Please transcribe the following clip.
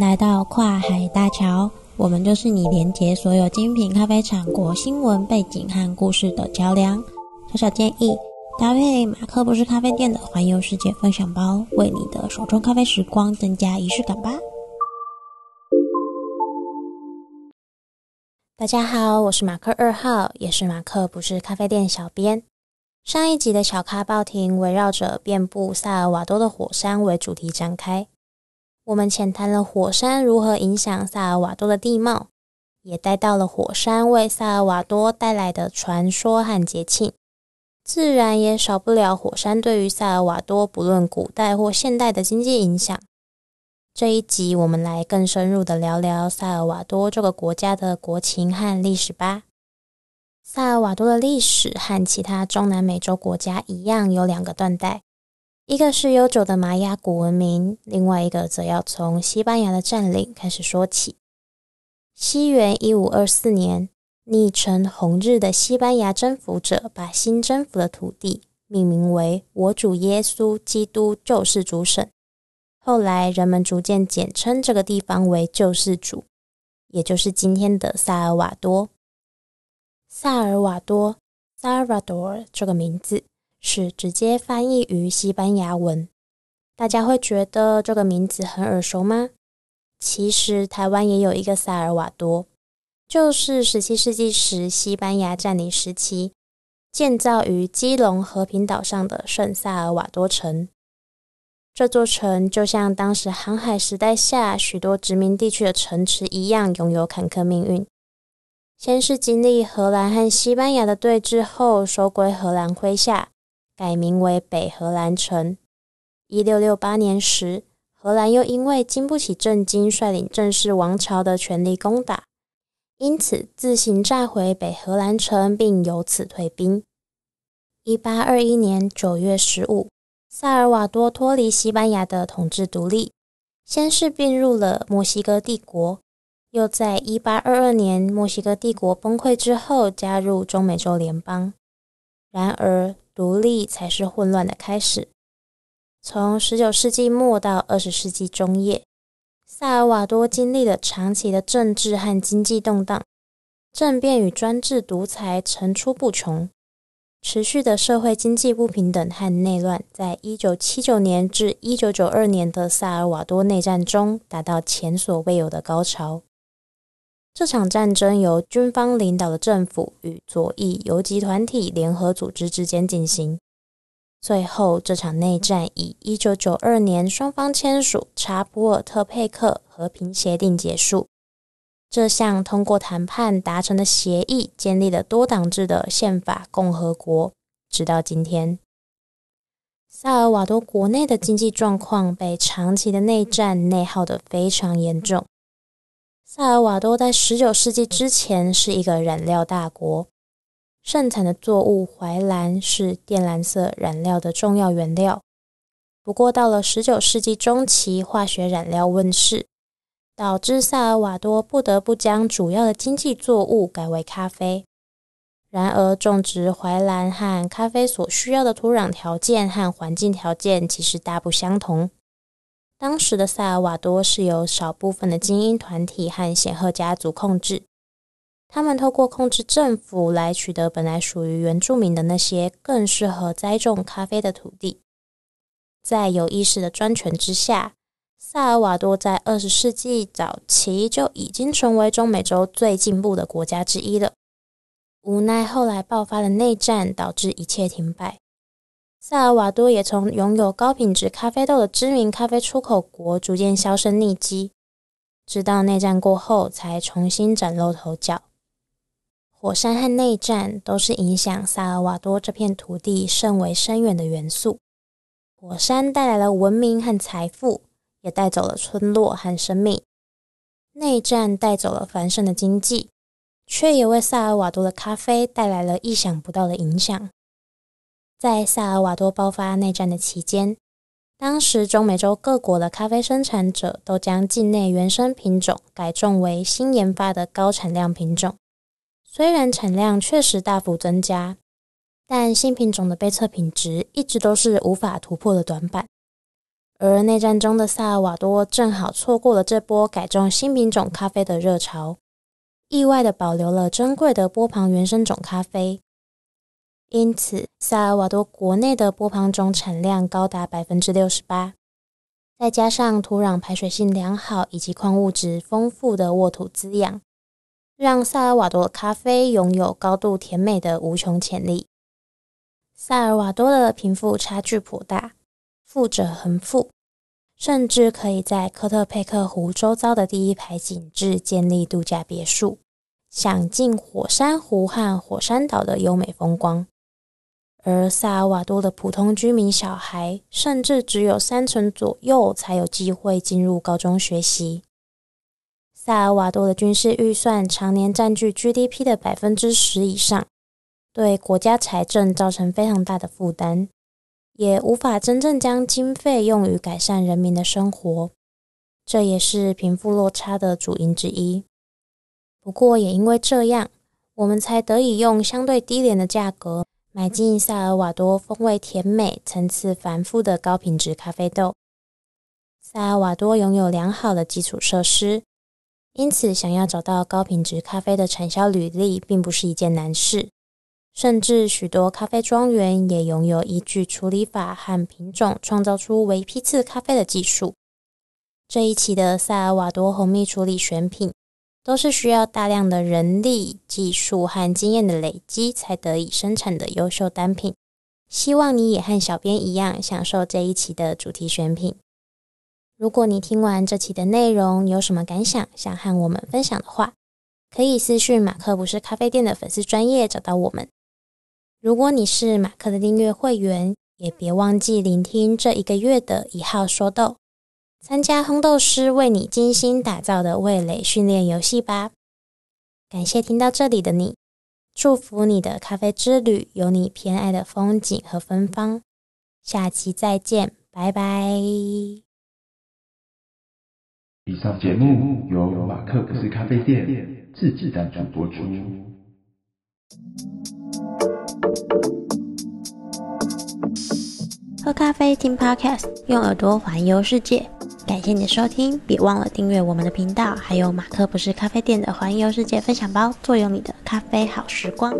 来到跨海大桥，我们就是你连接所有精品咖啡产国新闻背景和故事的桥梁。小小建议，搭配马克不是咖啡店的环游世界分享包，为你的手冲咖啡时光增加仪式感吧。大家好，我是马克二号，也是马克不是咖啡店小编。上一集的小咖报亭围绕着遍布萨尔瓦多的火山为主题展开。我们浅谈了火山如何影响萨尔瓦多的地貌，也带到了火山为萨尔瓦多带来的传说和节庆，自然也少不了火山对于萨尔瓦多不论古代或现代的经济影响。这一集我们来更深入的聊聊萨尔瓦多这个国家的国情和历史吧。萨尔瓦多的历史和其他中南美洲国家一样，有两个断代。一个是悠久的玛雅古文明，另外一个则要从西班牙的占领开始说起。西元一五二四年，昵称“红日”的西班牙征服者把新征服的土地命名为“我主耶稣基督救世主省”。后来，人们逐渐简称这个地方为“救世主”，也就是今天的萨尔瓦多。萨尔瓦多 （Salvador） 这个名字。是直接翻译于西班牙文，大家会觉得这个名字很耳熟吗？其实台湾也有一个萨尔瓦多，就是十七世纪时西班牙占领时期建造于基隆和平岛上的圣萨尔瓦多城。这座城就像当时航海时代下许多殖民地区的城池一样，拥有坎坷命运。先是经历荷兰和西班牙的对峙后，收归荷兰麾下。改名为北荷兰城。一六六八年时，荷兰又因为经不起震惊率领正式王朝的全力攻打，因此自行炸毁北荷兰城，并由此退兵。一八二一年九月十五，萨尔瓦多脱离西班牙的统治独立，先是并入了墨西哥帝国，又在一八二二年墨西哥帝国崩溃之后加入中美洲联邦。然而，独立才是混乱的开始。从十九世纪末到二十世纪中叶，萨尔瓦多经历了长期的政治和经济动荡，政变与专制独裁层出不穷，持续的社会经济不平等和内乱，在一九七九年至一九九二年的萨尔瓦多内战中达到前所未有的高潮。这场战争由军方领导的政府与左翼游击团体联合组织之间进行。最后，这场内战以一九九二年双方签署查普尔特佩克和平协定结束。这项通过谈判达成的协议，建立了多党制的宪法共和国。直到今天，萨尔瓦多国内的经济状况被长期的内战内耗得非常严重。萨尔瓦多在十九世纪之前是一个染料大国，盛产的作物怀蓝是靛蓝色染料的重要原料。不过，到了十九世纪中期，化学染料问世，导致萨尔瓦多不得不将主要的经济作物改为咖啡。然而，种植怀蓝和咖啡所需要的土壤条件和环境条件其实大不相同。当时的萨尔瓦多是由少部分的精英团体和显赫家族控制，他们透过控制政府来取得本来属于原住民的那些更适合栽种咖啡的土地。在有意识的专权之下，萨尔瓦多在二十世纪早期就已经成为中美洲最进步的国家之一了。无奈后来爆发了内战，导致一切停摆。萨尔瓦多也从拥有高品质咖啡豆的知名咖啡出口国，逐渐销声匿迹，直到内战过后才重新崭露头角。火山和内战都是影响萨尔瓦多这片土地甚为深远的元素。火山带来了文明和财富，也带走了村落和生命；内战带走了繁盛的经济，却也为萨尔瓦多的咖啡带来了意想不到的影响。在萨尔瓦多爆发内战的期间，当时中美洲各国的咖啡生产者都将境内原生品种改种为新研发的高产量品种。虽然产量确实大幅增加，但新品种的杯测品质一直都是无法突破的短板。而内战中的萨尔瓦多正好错过了这波改种新品种咖啡的热潮，意外地保留了珍贵的波旁原生种咖啡。因此，萨尔瓦多国内的波旁种产量高达百分之六十八，再加上土壤排水性良好以及矿物质丰富的沃土滋养，让萨尔瓦多咖啡拥有高度甜美的无穷潜力。萨尔瓦多的贫富差距颇大，富者恒富，甚至可以在科特佩克湖周遭的第一排景致建立度假别墅，享尽火山湖和火山岛的优美风光。而萨尔瓦多的普通居民小孩，甚至只有三成左右才有机会进入高中学习。萨尔瓦多的军事预算常年占据 GDP 的百分之十以上，对国家财政造成非常大的负担，也无法真正将经费用于改善人民的生活。这也是贫富落差的主因之一。不过，也因为这样，我们才得以用相对低廉的价格。买进萨尔瓦多风味甜美、层次繁复的高品质咖啡豆。萨尔瓦多拥有良好的基础设施，因此想要找到高品质咖啡的产销履历并不是一件难事。甚至许多咖啡庄园也拥有依据处理法和品种创造出为批次咖啡的技术。这一期的萨尔瓦多红蜜处理选品，都是需要大量的人力、技术和经验的累积才得以生产的优秀单品。希望你也和小编一样享受这一期的主题选品。如果你听完这期的内容有什么感想，想和我们分享的话，可以私讯马克不是咖啡店的粉丝专业找到我们。如果你是马克的订阅会员，也别忘记聆听这一个月的一号说豆。参加烘豆师为你精心打造的味蕾训练游戏吧！感谢听到这里的你，祝福你的咖啡之旅有你偏爱的风景和芬芳。下期再见，拜拜！以上节目由马克不是咖啡店自制赞助播出。喝咖啡听 Podcast，用耳朵环游世界。感谢你的收听，别忘了订阅我们的频道，还有马克不是咖啡店的环游世界分享包，坐拥你的咖啡好时光。